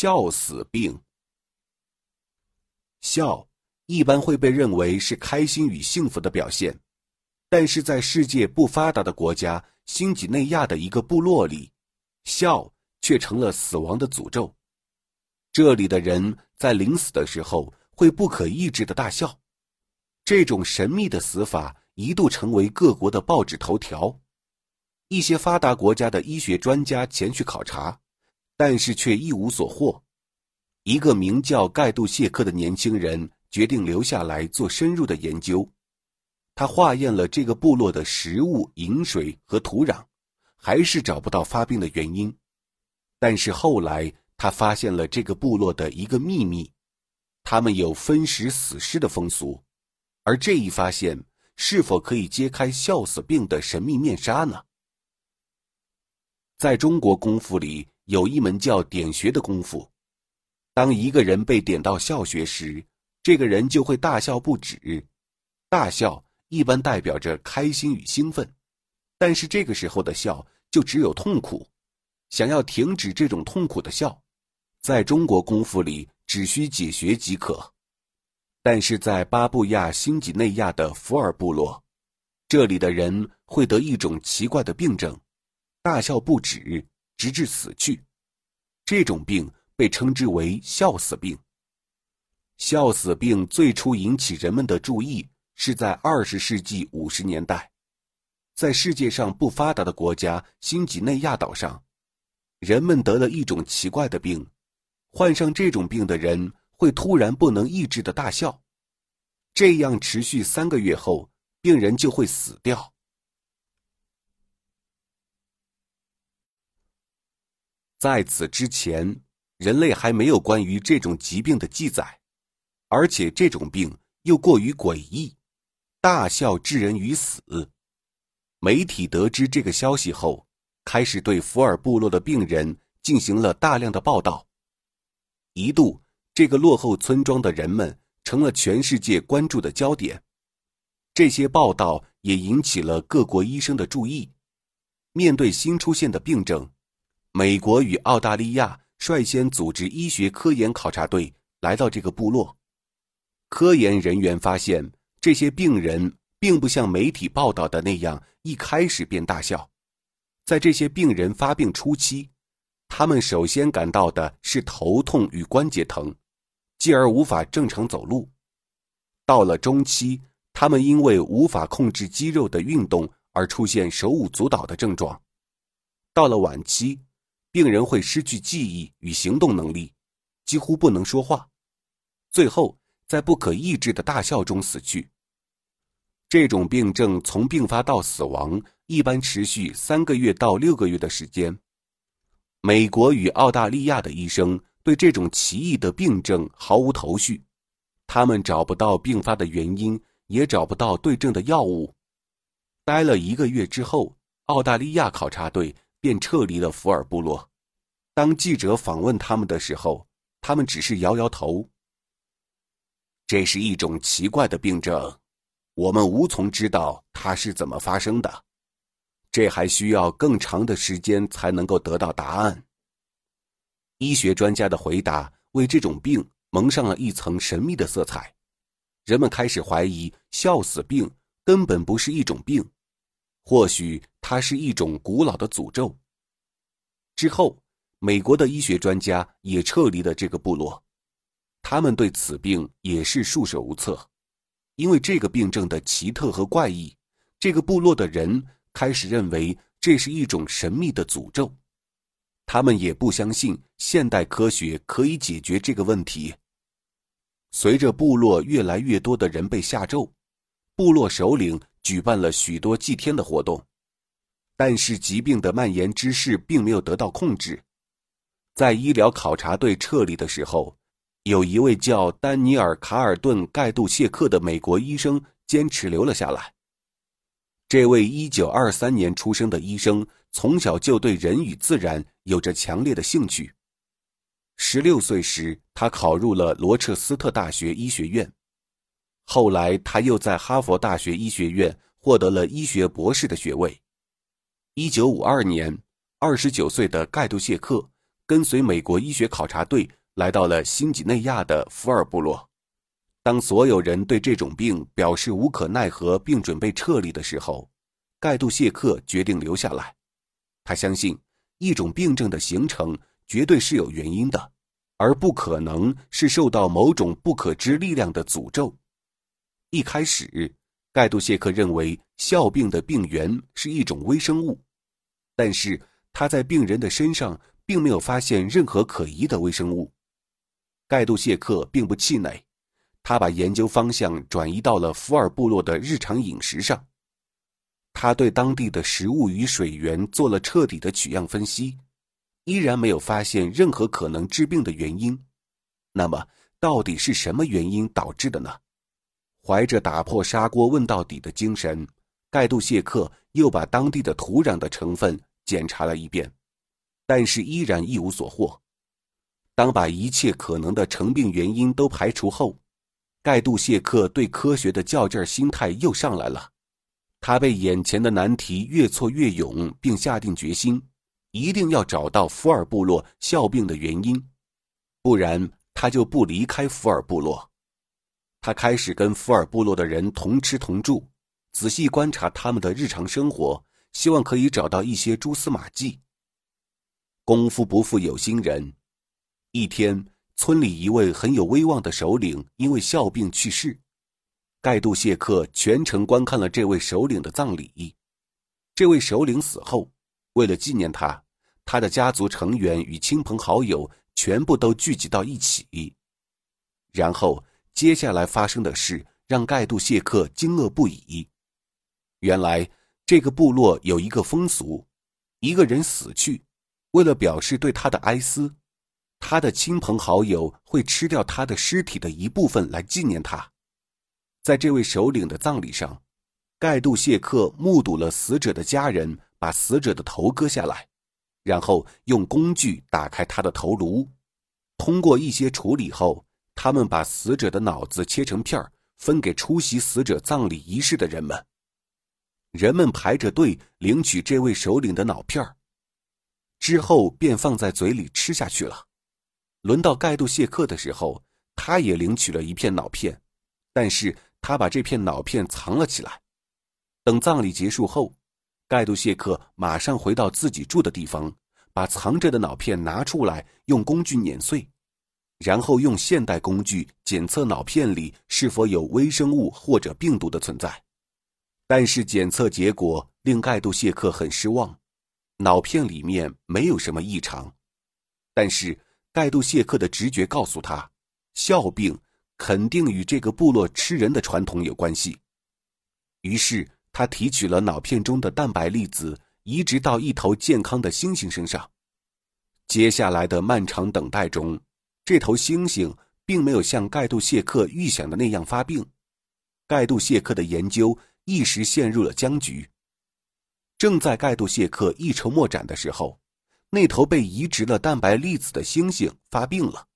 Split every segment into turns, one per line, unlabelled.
笑死病。笑一般会被认为是开心与幸福的表现，但是在世界不发达的国家新几内亚的一个部落里，笑却成了死亡的诅咒。这里的人在临死的时候会不可抑制的大笑，这种神秘的死法一度成为各国的报纸头条。一些发达国家的医学专家前去考察，但是却一无所获。一个名叫盖杜谢克的年轻人决定留下来做深入的研究。他化验了这个部落的食物、饮水和土壤，还是找不到发病的原因。但是后来他发现了这个部落的一个秘密：他们有分食死尸的风俗。而这一发现是否可以揭开笑死病的神秘面纱呢？在中国功夫里，有一门叫点穴的功夫。当一个人被点到笑穴时，这个人就会大笑不止。大笑一般代表着开心与兴奋，但是这个时候的笑就只有痛苦。想要停止这种痛苦的笑，在中国功夫里只需解穴即可。但是在巴布亚新几内亚的福尔部落，这里的人会得一种奇怪的病症。大笑不止，直至死去。这种病被称之为“笑死病”。笑死病最初引起人们的注意是在二十世纪五十年代，在世界上不发达的国家新几内亚岛上，人们得了一种奇怪的病，患上这种病的人会突然不能抑制的大笑，这样持续三个月后，病人就会死掉。在此之前，人类还没有关于这种疾病的记载，而且这种病又过于诡异，大笑致人于死。媒体得知这个消息后，开始对福尔部落的病人进行了大量的报道。一度，这个落后村庄的人们成了全世界关注的焦点。这些报道也引起了各国医生的注意。面对新出现的病症。美国与澳大利亚率先组织医学科研考察队来到这个部落。科研人员发现，这些病人并不像媒体报道的那样一开始便大笑。在这些病人发病初期，他们首先感到的是头痛与关节疼，继而无法正常走路。到了中期，他们因为无法控制肌肉的运动而出现手舞足蹈的症状。到了晚期，病人会失去记忆与行动能力，几乎不能说话，最后在不可抑制的大笑中死去。这种病症从病发到死亡一般持续三个月到六个月的时间。美国与澳大利亚的医生对这种奇异的病症毫无头绪，他们找不到病发的原因，也找不到对症的药物。待了一个月之后，澳大利亚考察队。便撤离了福尔部落。当记者访问他们的时候，他们只是摇摇头。这是一种奇怪的病症，我们无从知道它是怎么发生的。这还需要更长的时间才能够得到答案。医学专家的回答为这种病蒙上了一层神秘的色彩。人们开始怀疑，笑死病根本不是一种病。或许它是一种古老的诅咒。之后，美国的医学专家也撤离了这个部落，他们对此病也是束手无策，因为这个病症的奇特和怪异，这个部落的人开始认为这是一种神秘的诅咒，他们也不相信现代科学可以解决这个问题。随着部落越来越多的人被下咒，部落首领。举办了许多祭天的活动，但是疾病的蔓延之势并没有得到控制。在医疗考察队撤离的时候，有一位叫丹尼尔·卡尔顿·盖杜谢克的美国医生坚持留了下来。这位1923年出生的医生从小就对人与自然有着强烈的兴趣。16岁时，他考入了罗彻斯特大学医学院。后来，他又在哈佛大学医学院获得了医学博士的学位。一九五二年，二十九岁的盖杜谢克跟随美国医学考察队来到了新几内亚的福尔部落。当所有人对这种病表示无可奈何并准备撤离的时候，盖杜谢克决定留下来。他相信，一种病症的形成绝对是有原因的，而不可能是受到某种不可知力量的诅咒。一开始，盖杜谢克认为哮病的病源是一种微生物，但是他在病人的身上并没有发现任何可疑的微生物。盖杜谢克并不气馁，他把研究方向转移到了福尔部落的日常饮食上。他对当地的食物与水源做了彻底的取样分析，依然没有发现任何可能致病的原因。那么，到底是什么原因导致的呢？怀着打破砂锅问到底的精神，盖杜谢克又把当地的土壤的成分检查了一遍，但是依然一无所获。当把一切可能的成病原因都排除后，盖杜谢克对科学的较劲儿心态又上来了。他被眼前的难题越挫越勇，并下定决心，一定要找到福尔部落笑病的原因，不然他就不离开福尔部落。他开始跟福尔部落的人同吃同住，仔细观察他们的日常生活，希望可以找到一些蛛丝马迹。功夫不负有心人，一天，村里一位很有威望的首领因为笑病去世，盖杜谢克全程观看了这位首领的葬礼。这位首领死后，为了纪念他，他的家族成员与亲朋好友全部都聚集到一起，然后。接下来发生的事让盖杜谢克惊愕不已。原来，这个部落有一个风俗：一个人死去，为了表示对他的哀思，他的亲朋好友会吃掉他的尸体的一部分来纪念他。在这位首领的葬礼上，盖杜谢克目睹了死者的家人把死者的头割下来，然后用工具打开他的头颅，通过一些处理后。他们把死者的脑子切成片儿分给出席死者葬礼仪式的人们。人们排着队领取这位首领的脑片儿之后便放在嘴里吃下去了。轮到盖杜谢克的时候，他也领取了一片脑片，但是他把这片脑片藏了起来。等葬礼结束后，盖杜谢克马上回到自己住的地方，把藏着的脑片拿出来，用工具碾碎。然后用现代工具检测脑片里是否有微生物或者病毒的存在，但是检测结果令盖杜谢克很失望，脑片里面没有什么异常。但是盖杜谢克的直觉告诉他，笑病肯定与这个部落吃人的传统有关系。于是他提取了脑片中的蛋白粒子，移植到一头健康的猩猩身上。接下来的漫长等待中。这头猩猩并没有像盖杜谢克预想的那样发病，盖杜谢克的研究一时陷入了僵局。正在盖杜谢克一筹莫展的时候，那头被移植了蛋白粒子的猩猩发病了。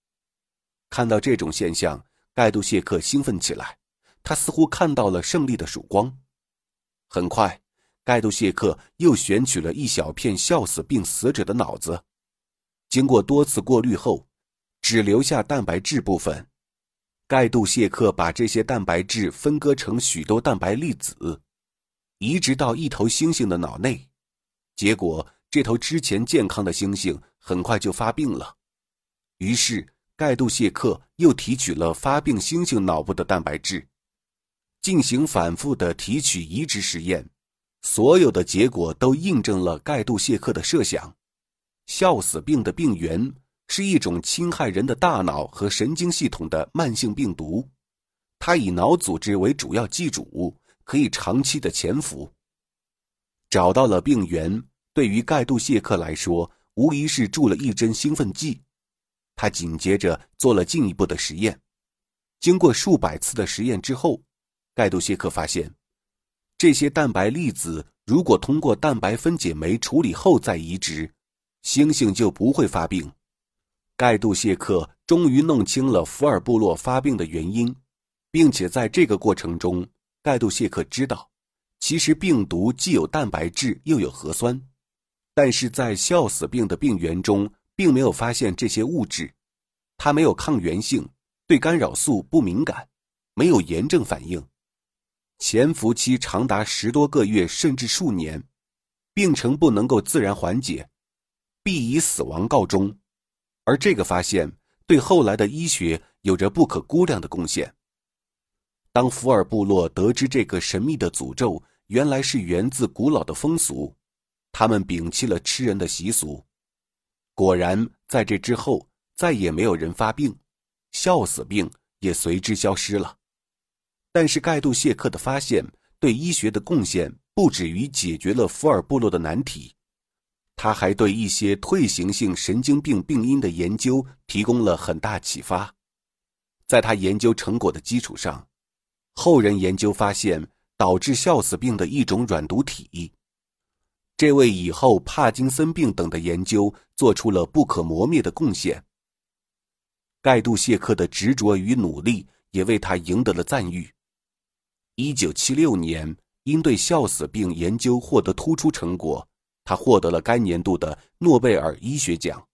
看到这种现象，盖杜谢克兴奋起来，他似乎看到了胜利的曙光。很快，盖杜谢克又选取了一小片笑死病死者的脑子，经过多次过滤后。只留下蛋白质部分，盖杜谢克把这些蛋白质分割成许多蛋白粒子，移植到一头猩猩的脑内，结果这头之前健康的猩猩很快就发病了。于是盖杜谢克又提取了发病猩猩脑部的蛋白质，进行反复的提取移植实验，所有的结果都印证了盖杜谢克的设想：笑死病的病源。是一种侵害人的大脑和神经系统的慢性病毒，它以脑组织为主要寄主，可以长期的潜伏。找到了病源，对于盖杜谢克来说，无疑是注了一针兴奋剂。他紧接着做了进一步的实验。经过数百次的实验之后，盖杜谢克发现，这些蛋白粒子如果通过蛋白分解酶处理后再移植，猩猩就不会发病。盖杜谢克终于弄清了福尔部落发病的原因，并且在这个过程中，盖杜谢克知道，其实病毒既有蛋白质又有核酸，但是在笑死病的病原中并没有发现这些物质，它没有抗原性，对干扰素不敏感，没有炎症反应，潜伏期长达十多个月甚至数年，病程不能够自然缓解，必以死亡告终。而这个发现对后来的医学有着不可估量的贡献。当福尔部落得知这个神秘的诅咒原来是源自古老的风俗，他们摒弃了吃人的习俗。果然，在这之后，再也没有人发病，笑死病也随之消失了。但是，盖杜谢克的发现对医学的贡献不止于解决了福尔部落的难题，他还对一些退行性神经病病因的研究提供了很大启发。在他研究成果的基础上，后人研究发现导致笑死病的一种软毒体。这为以后帕金森病等的研究做出了不可磨灭的贡献。盖杜谢克的执着与努力也为他赢得了赞誉。一九七六年，因对笑死病研究获得突出成果，他获得了该年度的诺贝尔医学奖。